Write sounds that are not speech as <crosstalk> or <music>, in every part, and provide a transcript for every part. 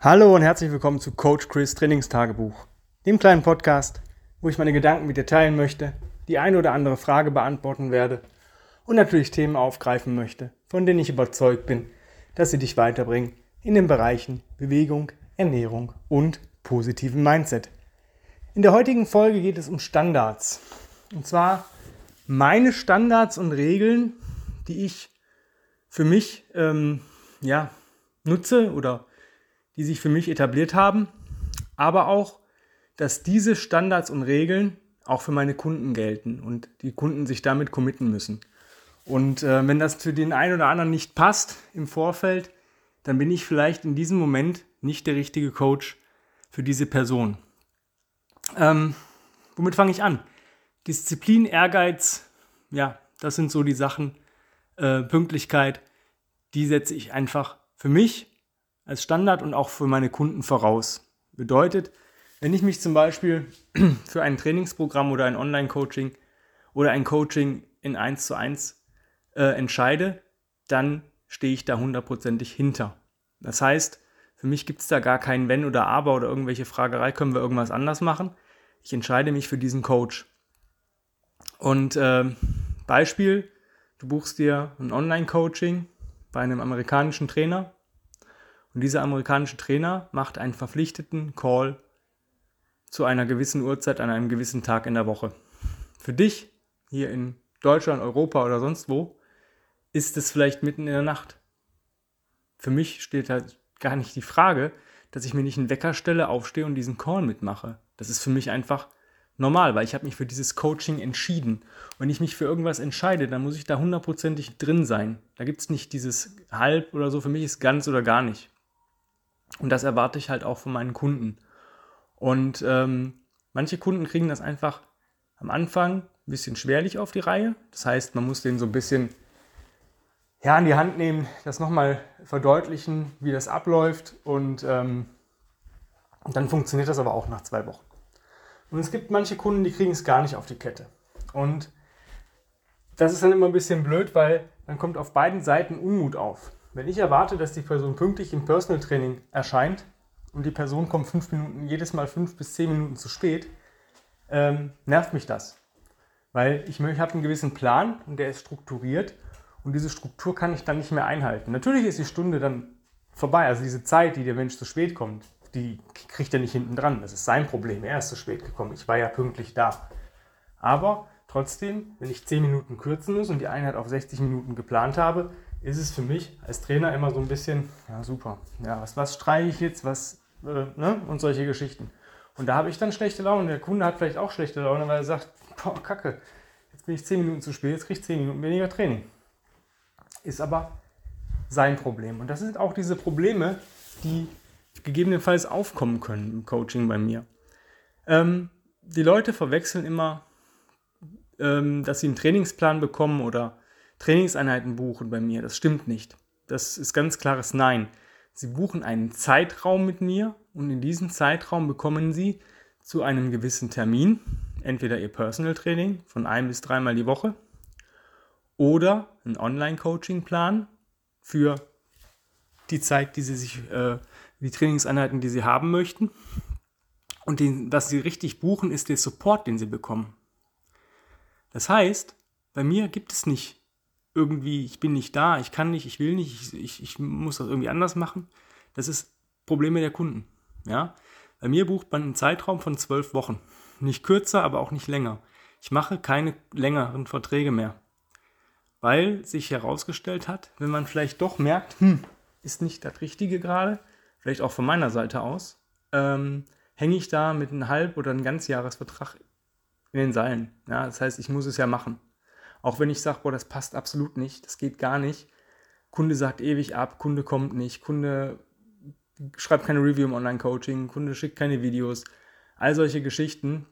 Hallo und herzlich willkommen zu Coach Chris Trainingstagebuch, dem kleinen Podcast, wo ich meine Gedanken mit dir teilen möchte, die eine oder andere Frage beantworten werde und natürlich Themen aufgreifen möchte, von denen ich überzeugt bin, dass sie dich weiterbringen in den Bereichen Bewegung, Ernährung und positiven Mindset. In der heutigen Folge geht es um Standards. Und zwar meine Standards und Regeln, die ich für mich ähm, ja, nutze oder die sich für mich etabliert haben, aber auch, dass diese Standards und Regeln auch für meine Kunden gelten und die Kunden sich damit committen müssen. Und äh, wenn das für den einen oder anderen nicht passt im Vorfeld, dann bin ich vielleicht in diesem Moment nicht der richtige Coach für diese Person. Ähm, womit fange ich an? Disziplin, Ehrgeiz, ja, das sind so die Sachen. Äh, Pünktlichkeit, die setze ich einfach für mich als Standard und auch für meine Kunden voraus. Bedeutet, wenn ich mich zum Beispiel <clears throat> für ein Trainingsprogramm oder ein Online-Coaching oder ein Coaching in 1 zu 1 äh, entscheide, dann stehe ich da hundertprozentig hinter. Das heißt, für mich gibt es da gar kein Wenn oder Aber oder irgendwelche Fragerei, können wir irgendwas anders machen. Ich entscheide mich für diesen Coach. Und äh, Beispiel, du buchst dir ein Online-Coaching bei einem amerikanischen Trainer und dieser amerikanische Trainer macht einen verpflichteten Call zu einer gewissen Uhrzeit an einem gewissen Tag in der Woche. Für dich hier in Deutschland, Europa oder sonst wo ist es vielleicht mitten in der Nacht. Für mich steht halt gar nicht die Frage, dass ich mir nicht einen Wecker stelle, aufstehe und diesen Call mitmache. Das ist für mich einfach normal, weil ich habe mich für dieses Coaching entschieden. Und wenn ich mich für irgendwas entscheide, dann muss ich da hundertprozentig drin sein. Da gibt es nicht dieses halb oder so, für mich ist ganz oder gar nicht. Und das erwarte ich halt auch von meinen Kunden. Und ähm, manche Kunden kriegen das einfach am Anfang ein bisschen schwerlich auf die Reihe. Das heißt, man muss den so ein bisschen ja, in die Hand nehmen, das nochmal verdeutlichen, wie das abläuft. Und ähm, dann funktioniert das aber auch nach zwei Wochen. Und es gibt manche Kunden, die kriegen es gar nicht auf die Kette. Und das ist dann immer ein bisschen blöd, weil dann kommt auf beiden Seiten Unmut auf. Wenn ich erwarte, dass die Person pünktlich im Personal Training erscheint und die Person kommt fünf Minuten, jedes Mal fünf bis zehn Minuten zu spät, ähm, nervt mich das. Weil ich, ich habe einen gewissen Plan und der ist strukturiert und diese Struktur kann ich dann nicht mehr einhalten. Natürlich ist die Stunde dann vorbei, also diese Zeit, die der Mensch zu spät kommt, die kriegt er nicht hinten dran. Das ist sein Problem. Er ist zu spät gekommen. Ich war ja pünktlich da. Aber trotzdem, wenn ich 10 Minuten kürzen muss und die Einheit auf 60 Minuten geplant habe, ist es für mich als Trainer immer so ein bisschen, ja super, ja, was, was streiche ich jetzt, was, äh, ne? und solche Geschichten. Und da habe ich dann schlechte Laune. Der Kunde hat vielleicht auch schlechte Laune, weil er sagt, boah, kacke, jetzt bin ich 10 Minuten zu spät, jetzt kriege ich 10 Minuten weniger Training. Ist aber sein Problem. Und das sind auch diese Probleme, die gegebenenfalls aufkommen können im Coaching bei mir. Ähm, die Leute verwechseln immer, ähm, dass sie einen Trainingsplan bekommen oder Trainingseinheiten buchen bei mir. Das stimmt nicht. Das ist ganz klares Nein. Sie buchen einen Zeitraum mit mir und in diesem Zeitraum bekommen Sie zu einem gewissen Termin entweder Ihr Personal Training von ein bis dreimal die Woche oder einen Online-Coaching-Plan für die Zeit, die Sie sich äh, die Trainingseinheiten, die sie haben möchten. Und den, was sie richtig buchen, ist der Support, den sie bekommen. Das heißt, bei mir gibt es nicht irgendwie, ich bin nicht da, ich kann nicht, ich will nicht, ich, ich, ich muss das irgendwie anders machen. Das ist Probleme der Kunden. Ja? Bei mir bucht man einen Zeitraum von zwölf Wochen. Nicht kürzer, aber auch nicht länger. Ich mache keine längeren Verträge mehr. Weil sich herausgestellt hat, wenn man vielleicht doch merkt, hm, ist nicht das Richtige gerade, vielleicht auch von meiner Seite aus, ähm, hänge ich da mit einem Halb- oder einem Ganzjahresvertrag in den Seilen. Ja, das heißt, ich muss es ja machen. Auch wenn ich sage, boah, das passt absolut nicht, das geht gar nicht. Kunde sagt ewig ab, Kunde kommt nicht, Kunde schreibt keine Review im Online-Coaching, Kunde schickt keine Videos, all solche Geschichten.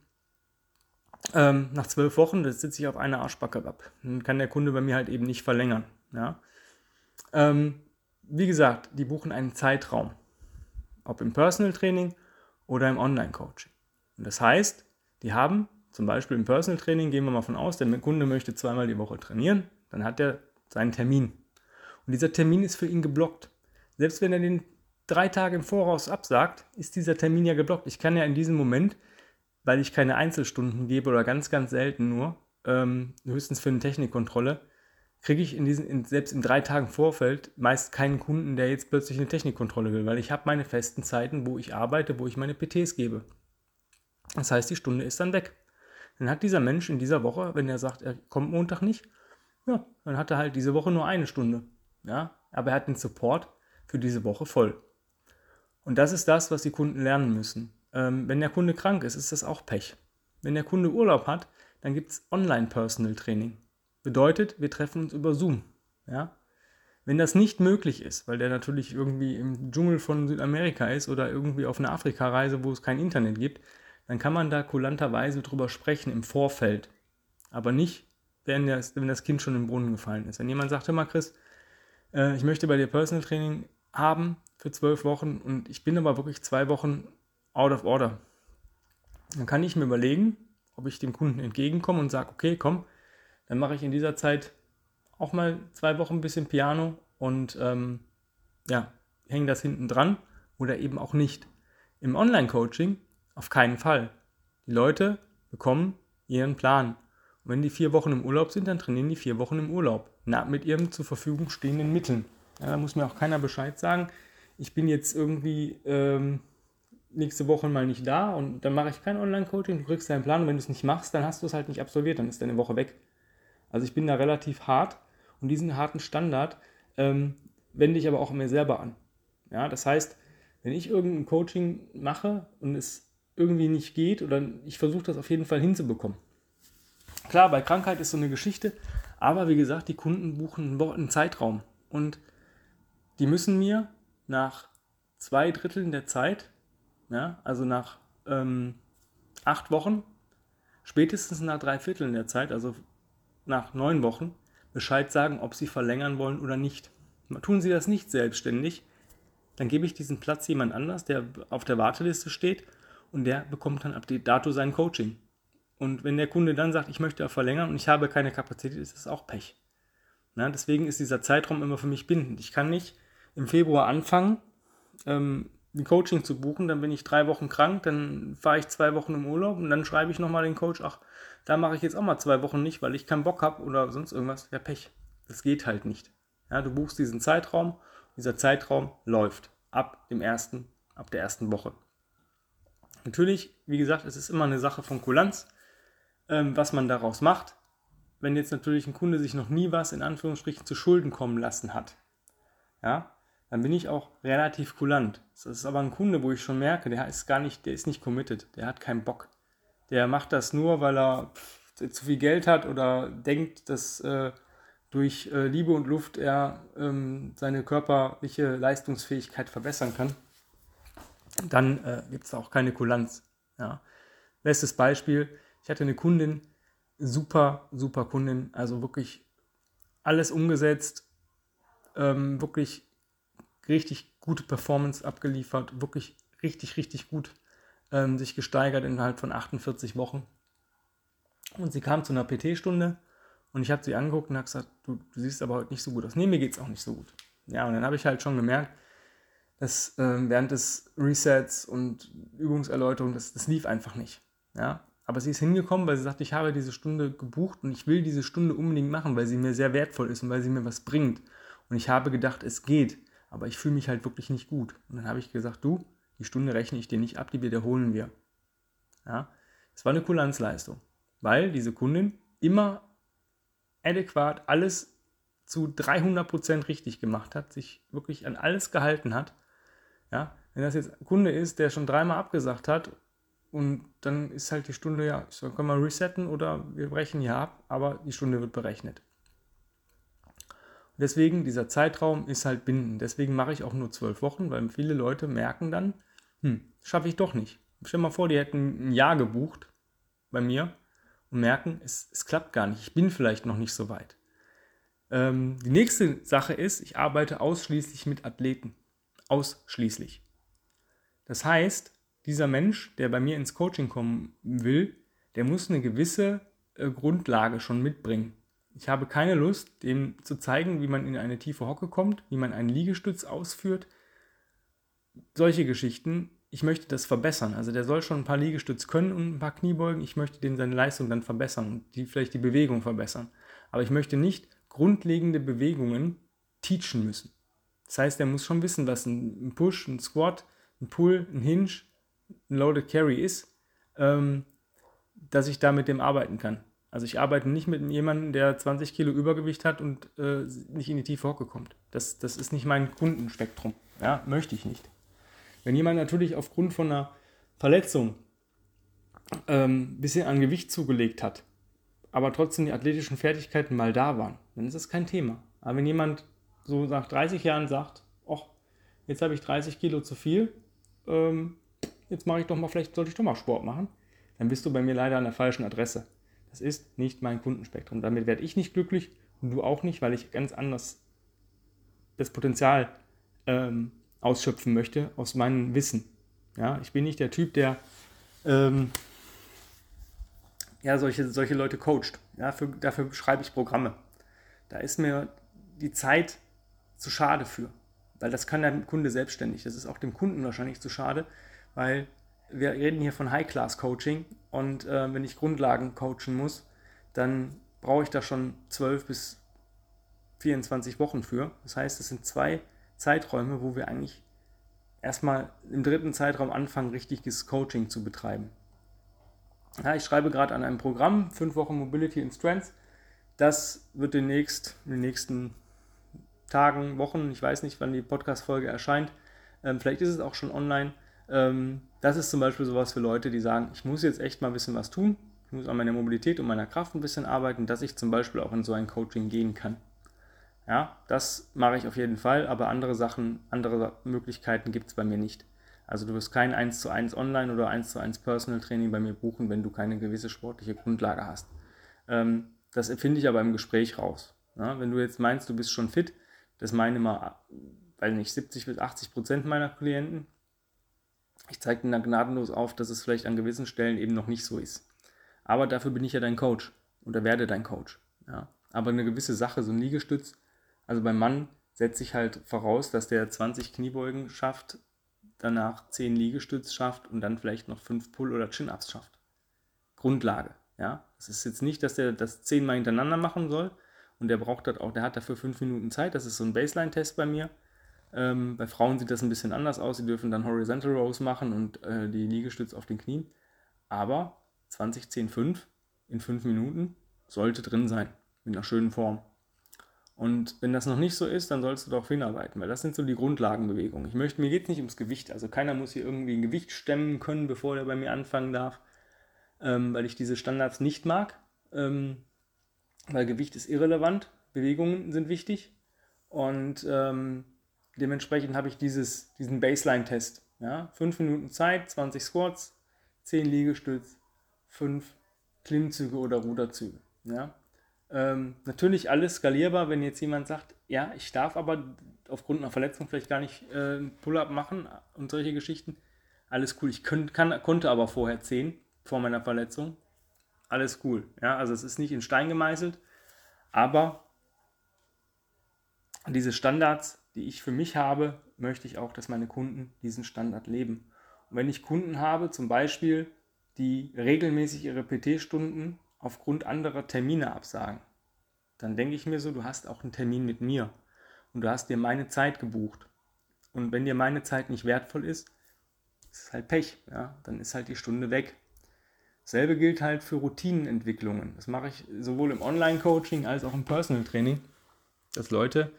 Ähm, nach zwölf Wochen, das sitze ich auf einer Arschbacke ab. Dann kann der Kunde bei mir halt eben nicht verlängern. Ja? Ähm, wie gesagt, die buchen einen Zeitraum ob im Personal Training oder im Online Coaching. Und das heißt, die haben zum Beispiel im Personal Training, gehen wir mal von aus, der Kunde möchte zweimal die Woche trainieren, dann hat er seinen Termin. Und dieser Termin ist für ihn geblockt. Selbst wenn er den drei Tage im Voraus absagt, ist dieser Termin ja geblockt. Ich kann ja in diesem Moment, weil ich keine Einzelstunden gebe oder ganz, ganz selten nur, ähm, höchstens für eine Technikkontrolle, kriege ich in diesen, in, selbst in drei Tagen Vorfeld meist keinen Kunden, der jetzt plötzlich eine Technikkontrolle will, weil ich habe meine festen Zeiten, wo ich arbeite, wo ich meine PTs gebe. Das heißt, die Stunde ist dann weg. Dann hat dieser Mensch in dieser Woche, wenn er sagt, er kommt Montag nicht, ja, dann hat er halt diese Woche nur eine Stunde. Ja, aber er hat den Support für diese Woche voll. Und das ist das, was die Kunden lernen müssen. Ähm, wenn der Kunde krank ist, ist das auch Pech. Wenn der Kunde Urlaub hat, dann gibt es Online-Personal-Training. Bedeutet, wir treffen uns über Zoom. Ja? Wenn das nicht möglich ist, weil der natürlich irgendwie im Dschungel von Südamerika ist oder irgendwie auf einer Afrika-Reise, wo es kein Internet gibt, dann kann man da kulanterweise drüber sprechen im Vorfeld. Aber nicht, wenn das, wenn das Kind schon im Brunnen gefallen ist. Wenn jemand sagt, hör mal Chris, äh, ich möchte bei dir Personal Training haben für zwölf Wochen und ich bin aber wirklich zwei Wochen out of order, dann kann ich mir überlegen, ob ich dem Kunden entgegenkomme und sage, okay, komm, dann mache ich in dieser Zeit auch mal zwei Wochen ein bisschen Piano und ähm, ja, hänge das hinten dran oder eben auch nicht. Im Online-Coaching auf keinen Fall. Die Leute bekommen ihren Plan. Und wenn die vier Wochen im Urlaub sind, dann trainieren die vier Wochen im Urlaub. Na, mit ihren zur Verfügung stehenden Mitteln. Ja, da muss mir auch keiner Bescheid sagen. Ich bin jetzt irgendwie ähm, nächste Woche mal nicht da und dann mache ich kein Online-Coaching. Du kriegst deinen Plan und wenn du es nicht machst, dann hast du es halt nicht absolviert, dann ist deine Woche weg. Also ich bin da relativ hart und diesen harten Standard ähm, wende ich aber auch mir selber an. Ja, das heißt, wenn ich irgendein Coaching mache und es irgendwie nicht geht oder ich versuche das auf jeden Fall hinzubekommen. Klar, bei Krankheit ist so eine Geschichte, aber wie gesagt, die Kunden buchen einen Zeitraum und die müssen mir nach zwei Dritteln der Zeit, ja, also nach ähm, acht Wochen, spätestens nach drei Vierteln der Zeit, also nach neun Wochen, Bescheid sagen, ob sie verlängern wollen oder nicht. Tun sie das nicht selbstständig, dann gebe ich diesen Platz jemand anders, der auf der Warteliste steht und der bekommt dann ab dato sein Coaching. Und wenn der Kunde dann sagt, ich möchte verlängern und ich habe keine Kapazität, ist das auch Pech. Na, deswegen ist dieser Zeitraum immer für mich bindend. Ich kann nicht im Februar anfangen, ähm, ein Coaching zu buchen, dann bin ich drei Wochen krank, dann fahre ich zwei Wochen im Urlaub und dann schreibe ich nochmal den Coach, ach, da mache ich jetzt auch mal zwei Wochen nicht, weil ich keinen Bock habe oder sonst irgendwas. Ja, Pech. Das geht halt nicht. Ja, du buchst diesen Zeitraum, dieser Zeitraum läuft ab dem ersten, ab der ersten Woche. Natürlich, wie gesagt, es ist immer eine Sache von Kulanz, ähm, was man daraus macht. Wenn jetzt natürlich ein Kunde sich noch nie was in Anführungsstrichen zu Schulden kommen lassen hat, ja, dann bin ich auch relativ kulant. Das ist aber ein Kunde, wo ich schon merke, der ist gar nicht, der ist nicht committed, der hat keinen Bock. Der macht das nur, weil er pff, zu viel Geld hat oder denkt, dass äh, durch äh, Liebe und Luft er ähm, seine körperliche Leistungsfähigkeit verbessern kann dann äh, gibt es auch keine Kulanz. Ja. Bestes Beispiel, ich hatte eine Kundin, super, super Kundin, also wirklich alles umgesetzt, ähm, wirklich richtig gute Performance abgeliefert, wirklich richtig, richtig gut ähm, sich gesteigert innerhalb von 48 Wochen. Und sie kam zu einer PT-Stunde und ich habe sie angeguckt und habe gesagt, du, du, siehst aber heute nicht so gut aus. Nee, mir geht es auch nicht so gut. Ja, und dann habe ich halt schon gemerkt, das, äh, während des Resets und Übungserläuterung, das, das lief einfach nicht. Ja? Aber sie ist hingekommen, weil sie sagt, ich habe diese Stunde gebucht und ich will diese Stunde unbedingt machen, weil sie mir sehr wertvoll ist und weil sie mir was bringt. Und ich habe gedacht, es geht, aber ich fühle mich halt wirklich nicht gut. Und dann habe ich gesagt, du, die Stunde rechne ich dir nicht ab, die wiederholen wir. Ja? Es war eine Kulanzleistung, weil diese Kundin immer adäquat alles zu 300% richtig gemacht hat, sich wirklich an alles gehalten hat ja, wenn das jetzt ein Kunde ist, der schon dreimal abgesagt hat und dann ist halt die Stunde, ja, so können wir resetten oder wir brechen hier ab, aber die Stunde wird berechnet. Deswegen, dieser Zeitraum ist halt bindend. Deswegen mache ich auch nur zwölf Wochen, weil viele Leute merken dann, hm, schaffe ich doch nicht. Stell dir mal vor, die hätten ein Jahr gebucht bei mir und merken, es, es klappt gar nicht. Ich bin vielleicht noch nicht so weit. Ähm, die nächste Sache ist, ich arbeite ausschließlich mit Athleten. Ausschließlich. Das heißt, dieser Mensch, der bei mir ins Coaching kommen will, der muss eine gewisse äh, Grundlage schon mitbringen. Ich habe keine Lust, dem zu zeigen, wie man in eine tiefe Hocke kommt, wie man einen Liegestütz ausführt solche Geschichten, ich möchte das verbessern. Also der soll schon ein paar Liegestütz können und ein paar Kniebeugen. Ich möchte den seine Leistung dann verbessern und die, vielleicht die Bewegung verbessern. Aber ich möchte nicht grundlegende Bewegungen teachen müssen. Das heißt, er muss schon wissen, was ein Push, ein Squat, ein Pull, ein Hinge, ein Loaded Carry ist, ähm, dass ich da mit dem arbeiten kann. Also ich arbeite nicht mit jemandem, der 20 Kilo Übergewicht hat und äh, nicht in die tiefe Hocke kommt. Das, das ist nicht mein Kundenspektrum. Ja, möchte ich nicht. Wenn jemand natürlich aufgrund von einer Verletzung ähm, ein bisschen an Gewicht zugelegt hat, aber trotzdem die athletischen Fertigkeiten mal da waren, dann ist das kein Thema. Aber wenn jemand so nach 30 Jahren sagt, ach, jetzt habe ich 30 Kilo zu viel, ähm, jetzt mache ich doch mal, vielleicht sollte ich doch mal Sport machen, dann bist du bei mir leider an der falschen Adresse. Das ist nicht mein Kundenspektrum. Damit werde ich nicht glücklich und du auch nicht, weil ich ganz anders das Potenzial ähm, ausschöpfen möchte aus meinem Wissen. Ja, ich bin nicht der Typ, der ähm, ja, solche, solche Leute coacht. Ja, für, dafür schreibe ich Programme. Da ist mir die Zeit zu schade für. Weil das kann der Kunde selbstständig. Das ist auch dem Kunden wahrscheinlich zu schade, weil wir reden hier von High-Class-Coaching und äh, wenn ich Grundlagen coachen muss, dann brauche ich da schon 12 bis 24 Wochen für. Das heißt, es sind zwei Zeiträume, wo wir eigentlich erstmal im dritten Zeitraum anfangen, richtiges Coaching zu betreiben. Ja, ich schreibe gerade an einem Programm, 5 Wochen Mobility in Strengths. Das wird demnächst, in den nächsten Tagen, Wochen, ich weiß nicht, wann die Podcast-Folge erscheint, ähm, vielleicht ist es auch schon online. Ähm, das ist zum Beispiel sowas für Leute, die sagen, ich muss jetzt echt mal ein bisschen was tun, ich muss an meiner Mobilität und meiner Kraft ein bisschen arbeiten, dass ich zum Beispiel auch in so ein Coaching gehen kann. Ja, das mache ich auf jeden Fall, aber andere Sachen, andere Möglichkeiten gibt es bei mir nicht. Also du wirst kein 1 zu 1 Online oder 1 zu 1 Personal Training bei mir buchen, wenn du keine gewisse sportliche Grundlage hast. Ähm, das empfinde ich aber im Gespräch raus. Ja, wenn du jetzt meinst, du bist schon fit, das meinen immer, weil nicht 70 bis 80 Prozent meiner Klienten. Ich zeige ihnen da gnadenlos auf, dass es vielleicht an gewissen Stellen eben noch nicht so ist. Aber dafür bin ich ja dein Coach oder werde dein Coach. Ja. Aber eine gewisse Sache, so ein Liegestütz, also beim Mann setze ich halt voraus, dass der 20 Kniebeugen schafft, danach 10 Liegestütz schafft und dann vielleicht noch 5 Pull- oder Chin-Ups schafft. Grundlage. Ja, es ist jetzt nicht, dass der das zehnmal hintereinander machen soll und der braucht das auch, der hat dafür 5 Minuten Zeit. Das ist so ein Baseline-Test bei mir. Ähm, bei Frauen sieht das ein bisschen anders aus. Sie dürfen dann Horizontal Rows machen und äh, die Liegestütz auf den Knien. Aber 20, 10, 5 in 5 Minuten sollte drin sein. Mit einer schönen Form. Und wenn das noch nicht so ist, dann sollst du darauf hinarbeiten, weil das sind so die Grundlagenbewegungen. Ich möchte, mir geht es nicht ums Gewicht. Also keiner muss hier irgendwie ein Gewicht stemmen können, bevor er bei mir anfangen darf, ähm, weil ich diese Standards nicht mag. Ähm, weil Gewicht ist irrelevant, Bewegungen sind wichtig. Und ähm, dementsprechend habe ich dieses, diesen Baseline-Test. Ja? 5 Minuten Zeit, 20 Squats, 10 Liegestütz, 5 Klimmzüge oder Ruderzüge. Ja? Ähm, natürlich alles skalierbar, wenn jetzt jemand sagt, ja, ich darf aber aufgrund einer Verletzung vielleicht gar nicht äh, Pull-up machen und solche Geschichten. Alles cool. Ich könnt, kann, konnte aber vorher 10 vor meiner Verletzung. Alles cool. Ja, also es ist nicht in Stein gemeißelt, aber diese Standards, die ich für mich habe, möchte ich auch, dass meine Kunden diesen Standard leben. Und wenn ich Kunden habe, zum Beispiel, die regelmäßig ihre PT-Stunden aufgrund anderer Termine absagen, dann denke ich mir so, du hast auch einen Termin mit mir und du hast dir meine Zeit gebucht. Und wenn dir meine Zeit nicht wertvoll ist, ist halt Pech, ja, dann ist halt die Stunde weg. Selbe gilt halt für Routinenentwicklungen. Das mache ich sowohl im Online-Coaching als auch im Personal-Training, dass Leute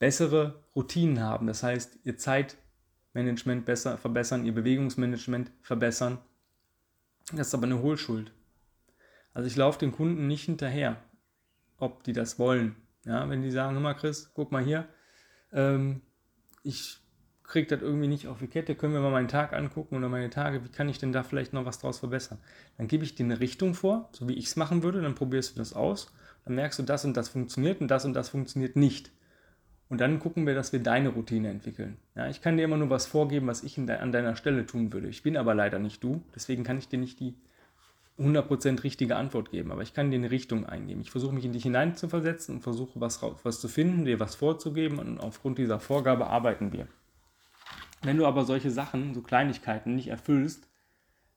bessere Routinen haben. Das heißt, ihr Zeitmanagement besser verbessern, ihr Bewegungsmanagement verbessern. Das ist aber eine Hohlschuld. Also ich laufe den Kunden nicht hinterher, ob die das wollen. Ja, wenn die sagen, hör mal Chris, guck mal hier, ähm, ich kriege das irgendwie nicht auf die Kette, können wir mal meinen Tag angucken oder meine Tage, wie kann ich denn da vielleicht noch was draus verbessern? Dann gebe ich dir eine Richtung vor, so wie ich es machen würde, dann probierst du das aus, dann merkst du, das und das funktioniert und das und das funktioniert nicht. Und dann gucken wir, dass wir deine Routine entwickeln. Ja, ich kann dir immer nur was vorgeben, was ich de an deiner Stelle tun würde. Ich bin aber leider nicht du, deswegen kann ich dir nicht die 100% richtige Antwort geben, aber ich kann dir eine Richtung eingeben. Ich versuche mich in dich hineinzuversetzen und versuche was, was zu finden, dir was vorzugeben und aufgrund dieser Vorgabe arbeiten wir. Wenn du aber solche Sachen, so Kleinigkeiten nicht erfüllst,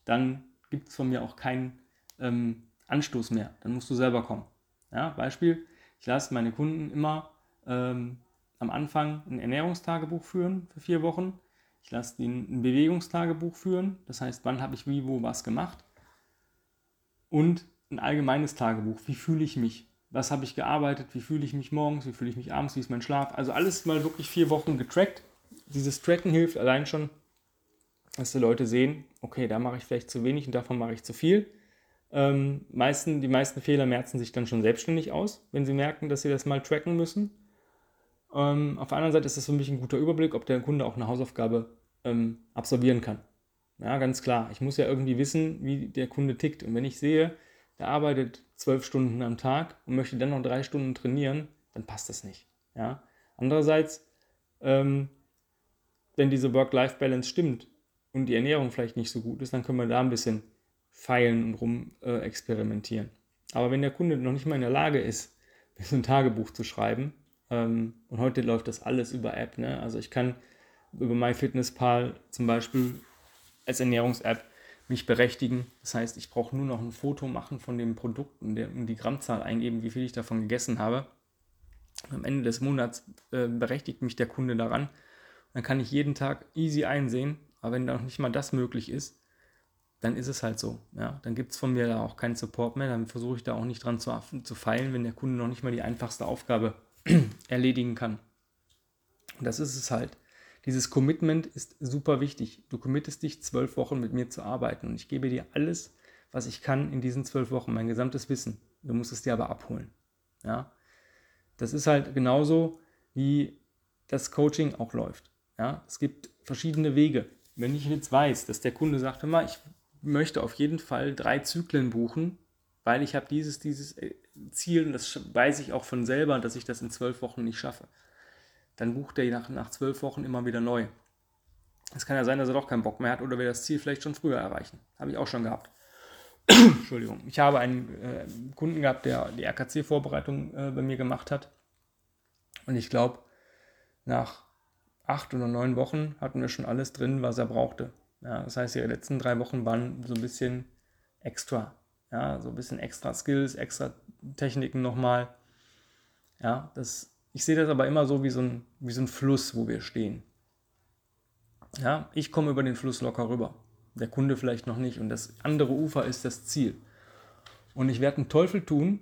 dann gibt es von mir auch keinen ähm, Anstoß mehr. Dann musst du selber kommen. Ja, Beispiel, ich lasse meine Kunden immer ähm, am Anfang ein Ernährungstagebuch führen für vier Wochen. Ich lasse ihnen ein Bewegungstagebuch führen. Das heißt, wann habe ich wie, wo, was gemacht. Und ein allgemeines Tagebuch. Wie fühle ich mich? Was habe ich gearbeitet? Wie fühle ich mich morgens? Wie fühle ich mich abends? Wie ist mein Schlaf? Also alles mal wirklich vier Wochen getrackt. Dieses Tracken hilft allein schon, dass die Leute sehen, okay, da mache ich vielleicht zu wenig und davon mache ich zu viel. Ähm, meisten, die meisten Fehler merzen sich dann schon selbstständig aus, wenn sie merken, dass sie das mal tracken müssen. Ähm, auf der anderen Seite ist das für mich ein guter Überblick, ob der Kunde auch eine Hausaufgabe ähm, absolvieren kann. Ja, ganz klar. Ich muss ja irgendwie wissen, wie der Kunde tickt. Und wenn ich sehe, der arbeitet zwölf Stunden am Tag und möchte dann noch drei Stunden trainieren, dann passt das nicht. Ja? Andererseits, ähm, wenn diese Work-Life-Balance stimmt und die Ernährung vielleicht nicht so gut ist, dann können wir da ein bisschen feilen und rum äh, experimentieren. Aber wenn der Kunde noch nicht mal in der Lage ist, <laughs> ein Tagebuch zu schreiben, ähm, und heute läuft das alles über App, ne? also ich kann über MyFitnessPal zum Beispiel als Ernährungs-App mich berechtigen. Das heißt, ich brauche nur noch ein Foto machen von dem Produkt und die Grammzahl eingeben, wie viel ich davon gegessen habe. Am Ende des Monats äh, berechtigt mich der Kunde daran. Dann kann ich jeden Tag easy einsehen. Aber wenn noch nicht mal das möglich ist, dann ist es halt so. Ja, dann gibt es von mir da auch keinen Support mehr. Dann versuche ich da auch nicht dran zu, zu feilen, wenn der Kunde noch nicht mal die einfachste Aufgabe <clears throat> erledigen kann. Und das ist es halt. Dieses Commitment ist super wichtig. Du committest dich zwölf Wochen mit mir zu arbeiten und ich gebe dir alles, was ich kann in diesen zwölf Wochen, mein gesamtes Wissen. Du musst es dir aber abholen. Ja, das ist halt genauso wie das Coaching auch läuft. Ja, es gibt verschiedene Wege. Wenn ich jetzt weiß, dass der Kunde sagt, hör mal, ich möchte auf jeden Fall drei Zyklen buchen, weil ich habe dieses, dieses äh, Ziel und das weiß ich auch von selber, dass ich das in zwölf Wochen nicht schaffe dann bucht er nach, nach zwölf Wochen immer wieder neu. Es kann ja sein, dass er doch keinen Bock mehr hat oder wir das Ziel vielleicht schon früher erreichen. Habe ich auch schon gehabt. <clears throat> Entschuldigung. Ich habe einen äh, Kunden gehabt, der die RKC-Vorbereitung äh, bei mir gemacht hat. Und ich glaube, nach acht oder neun Wochen hatten wir schon alles drin, was er brauchte. Ja, das heißt, die letzten drei Wochen waren so ein bisschen extra. Ja, so ein bisschen extra Skills, extra Techniken nochmal. Ja, das ich sehe das aber immer so wie so ein, wie so ein Fluss, wo wir stehen. Ja, ich komme über den Fluss locker rüber. Der Kunde vielleicht noch nicht. Und das andere Ufer ist das Ziel. Und ich werde einen Teufel tun,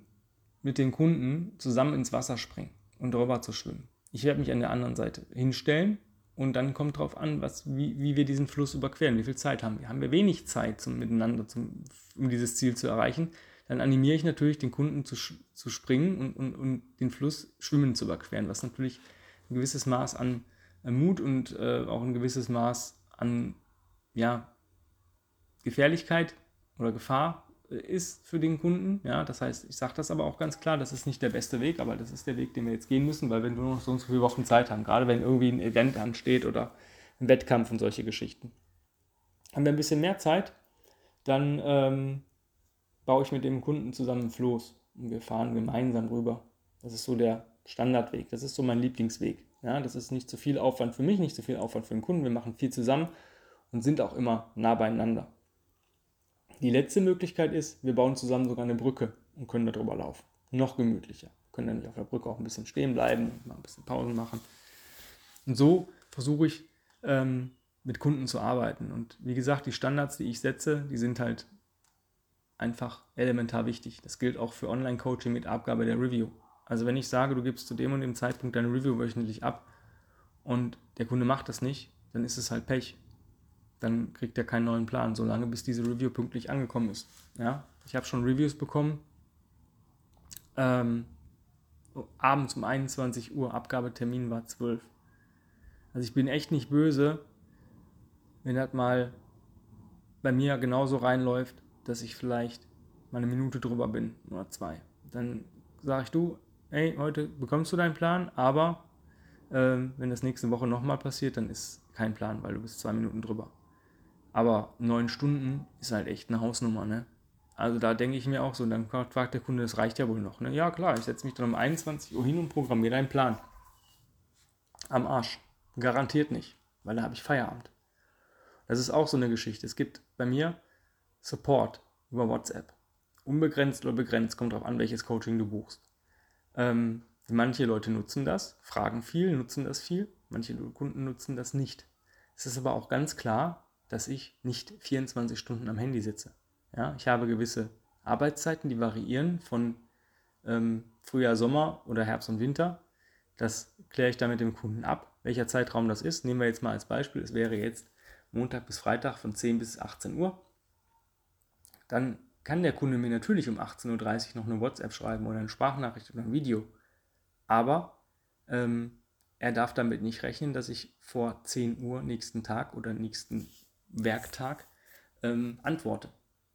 mit den Kunden zusammen ins Wasser springen und drüber zu schwimmen. Ich werde mich an der anderen Seite hinstellen und dann kommt darauf an, was, wie, wie wir diesen Fluss überqueren, wie viel Zeit haben wir. Haben wir wenig Zeit zum, miteinander, zum, um dieses Ziel zu erreichen, dann animiere ich natürlich den Kunden zu, zu springen und, und, und den Fluss schwimmen zu überqueren, was natürlich ein gewisses Maß an Mut und äh, auch ein gewisses Maß an ja, Gefährlichkeit oder Gefahr ist für den Kunden. Ja, das heißt, ich sage das aber auch ganz klar, das ist nicht der beste Weg, aber das ist der Weg, den wir jetzt gehen müssen, weil wir nur noch so und so viele Wochen Zeit haben, gerade wenn irgendwie ein Event ansteht oder ein Wettkampf und solche Geschichten. Haben wir ein bisschen mehr Zeit, dann ähm, baue ich mit dem Kunden zusammen einen Floß und wir fahren gemeinsam rüber. Das ist so der Standardweg. Das ist so mein Lieblingsweg. Ja, das ist nicht zu viel Aufwand für mich, nicht zu viel Aufwand für den Kunden. Wir machen viel zusammen und sind auch immer nah beieinander. Die letzte Möglichkeit ist, wir bauen zusammen sogar eine Brücke und können darüber laufen. Noch gemütlicher. Können dann nicht auf der Brücke auch ein bisschen stehen bleiben und mal ein bisschen Pausen machen. Und so versuche ich ähm, mit Kunden zu arbeiten. Und wie gesagt, die Standards, die ich setze, die sind halt einfach elementar wichtig. Das gilt auch für Online-Coaching mit Abgabe der Review. Also wenn ich sage, du gibst zu dem und dem Zeitpunkt deine Review wöchentlich ab und der Kunde macht das nicht, dann ist es halt Pech. Dann kriegt er keinen neuen Plan, solange bis diese Review pünktlich angekommen ist. Ja? Ich habe schon Reviews bekommen. Ähm, abends um 21 Uhr, Abgabetermin war 12. Also ich bin echt nicht böse, wenn das mal bei mir genauso reinläuft, dass ich vielleicht mal eine Minute drüber bin oder zwei. Dann sage ich du, hey, heute bekommst du deinen Plan, aber äh, wenn das nächste Woche nochmal passiert, dann ist kein Plan, weil du bist zwei Minuten drüber. Aber neun Stunden ist halt echt eine Hausnummer, ne? Also da denke ich mir auch so, dann fragt der Kunde, das reicht ja wohl noch. Ne? Ja klar, ich setze mich dann um 21 Uhr hin und programmiere deinen Plan. Am Arsch. Garantiert nicht. weil da habe ich Feierabend. Das ist auch so eine Geschichte. Es gibt bei mir Support über WhatsApp. Unbegrenzt oder begrenzt, kommt darauf an, welches Coaching du buchst. Ähm, manche Leute nutzen das, fragen viel, nutzen das viel. Manche Kunden nutzen das nicht. Es ist aber auch ganz klar, dass ich nicht 24 Stunden am Handy sitze. Ja, ich habe gewisse Arbeitszeiten, die variieren von ähm, Frühjahr, Sommer oder Herbst und Winter. Das kläre ich dann mit dem Kunden ab, welcher Zeitraum das ist. Nehmen wir jetzt mal als Beispiel, es wäre jetzt Montag bis Freitag von 10 bis 18 Uhr. Dann kann der Kunde mir natürlich um 18.30 Uhr noch eine WhatsApp schreiben oder eine Sprachnachricht oder ein Video. Aber ähm, er darf damit nicht rechnen, dass ich vor 10 Uhr nächsten Tag oder nächsten Werktag ähm, antworte.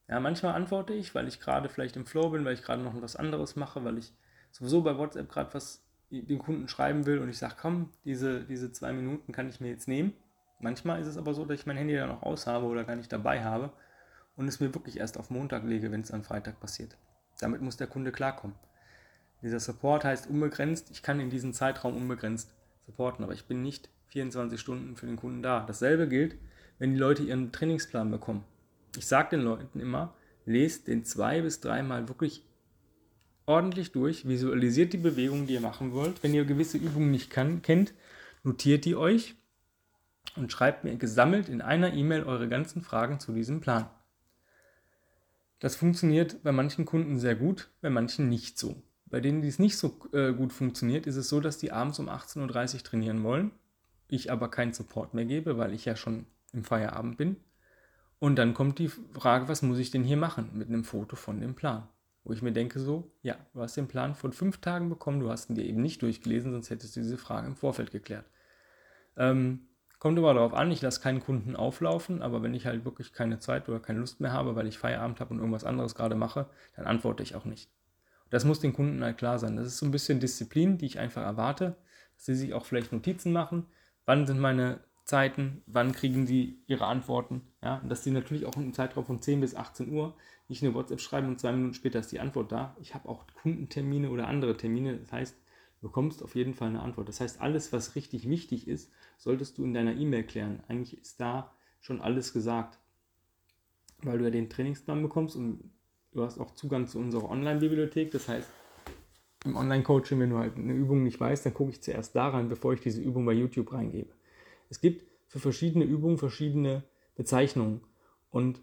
Ja, manchmal antworte ich, weil ich gerade vielleicht im Flow bin, weil ich gerade noch was anderes mache, weil ich sowieso bei WhatsApp gerade was den Kunden schreiben will und ich sage, komm, diese, diese zwei Minuten kann ich mir jetzt nehmen. Manchmal ist es aber so, dass ich mein Handy dann noch aus habe oder gar nicht dabei habe und es mir wirklich erst auf Montag lege, wenn es am Freitag passiert. Damit muss der Kunde klarkommen. Dieser Support heißt unbegrenzt. Ich kann in diesem Zeitraum unbegrenzt supporten, aber ich bin nicht 24 Stunden für den Kunden da. Dasselbe gilt, wenn die Leute ihren Trainingsplan bekommen. Ich sage den Leuten immer, lest den zwei bis dreimal wirklich ordentlich durch, visualisiert die Bewegungen, die ihr machen wollt. Wenn ihr gewisse Übungen nicht kann, kennt, notiert die euch und schreibt mir gesammelt in einer E-Mail eure ganzen Fragen zu diesem Plan. Das funktioniert bei manchen Kunden sehr gut, bei manchen nicht so. Bei denen, die es nicht so äh, gut funktioniert, ist es so, dass die abends um 18.30 Uhr trainieren wollen, ich aber keinen Support mehr gebe, weil ich ja schon im Feierabend bin. Und dann kommt die Frage, was muss ich denn hier machen mit einem Foto von dem Plan? Wo ich mir denke so, ja, du hast den Plan vor fünf Tagen bekommen, du hast ihn dir eben nicht durchgelesen, sonst hättest du diese Frage im Vorfeld geklärt. Ähm, kommt aber darauf an, ich lasse keinen Kunden auflaufen, aber wenn ich halt wirklich keine Zeit oder keine Lust mehr habe, weil ich Feierabend habe und irgendwas anderes gerade mache, dann antworte ich auch nicht. Das muss den Kunden halt klar sein. Das ist so ein bisschen Disziplin, die ich einfach erwarte, dass sie sich auch vielleicht Notizen machen. Wann sind meine Zeiten, wann kriegen die ihre Antworten? Ja, und dass sie natürlich auch im Zeitraum von 10 bis 18 Uhr nicht eine WhatsApp schreiben und zwei Minuten später ist die Antwort da. Ich habe auch Kundentermine oder andere Termine. Das heißt, du bekommst auf jeden Fall eine Antwort. Das heißt, alles, was richtig wichtig ist, solltest du in deiner E-Mail klären. Eigentlich ist da schon alles gesagt. Weil du ja den Trainingsplan bekommst und Du hast auch Zugang zu unserer Online-Bibliothek. Das heißt, im Online-Coaching, wenn du halt eine Übung nicht weißt, dann gucke ich zuerst da rein, bevor ich diese Übung bei YouTube reingebe. Es gibt für verschiedene Übungen verschiedene Bezeichnungen. Und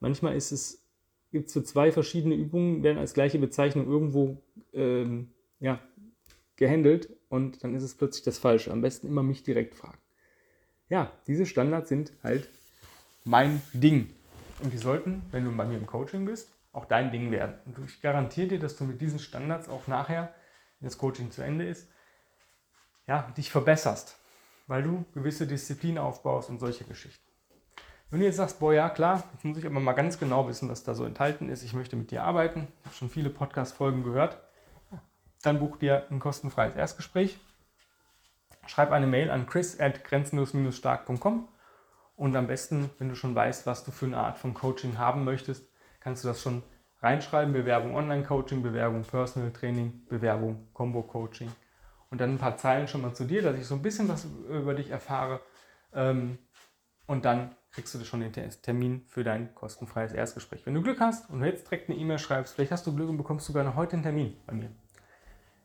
manchmal ist es, gibt es für zwei verschiedene Übungen, werden als gleiche Bezeichnung irgendwo ähm, ja, gehandelt und dann ist es plötzlich das Falsche. Am besten immer mich direkt fragen. Ja, diese Standards sind halt mein Ding. Und die sollten, wenn du bei mir im Coaching bist, auch dein Ding werden. Und ich garantiere dir, dass du mit diesen Standards auch nachher, wenn das Coaching zu Ende ist, ja, dich verbesserst, weil du gewisse Disziplin aufbaust und solche Geschichten. Wenn du jetzt sagst, boah, ja, klar, jetzt muss ich aber mal ganz genau wissen, was da so enthalten ist, ich möchte mit dir arbeiten, ich habe schon viele Podcast-Folgen gehört, dann buch dir ein kostenfreies Erstgespräch. Schreib eine Mail an chris at grenzenlos-stark.com und am besten, wenn du schon weißt, was du für eine Art von Coaching haben möchtest, kannst du das schon reinschreiben. Bewerbung Online-Coaching, Bewerbung Personal Training, Bewerbung Combo-Coaching. Und dann ein paar Zeilen schon mal zu dir, dass ich so ein bisschen was über dich erfahre. Ähm, und dann kriegst du schon den Termin für dein kostenfreies Erstgespräch. Wenn du Glück hast und jetzt direkt eine E-Mail schreibst, vielleicht hast du Glück und bekommst sogar noch heute einen Termin bei mir.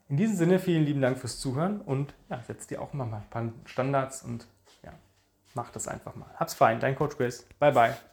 In diesem Sinne, vielen lieben Dank fürs Zuhören und ja, setz dir auch mal ein paar Standards und ja, mach das einfach mal. Hab's fein, dein Coach Chris. Bye, bye.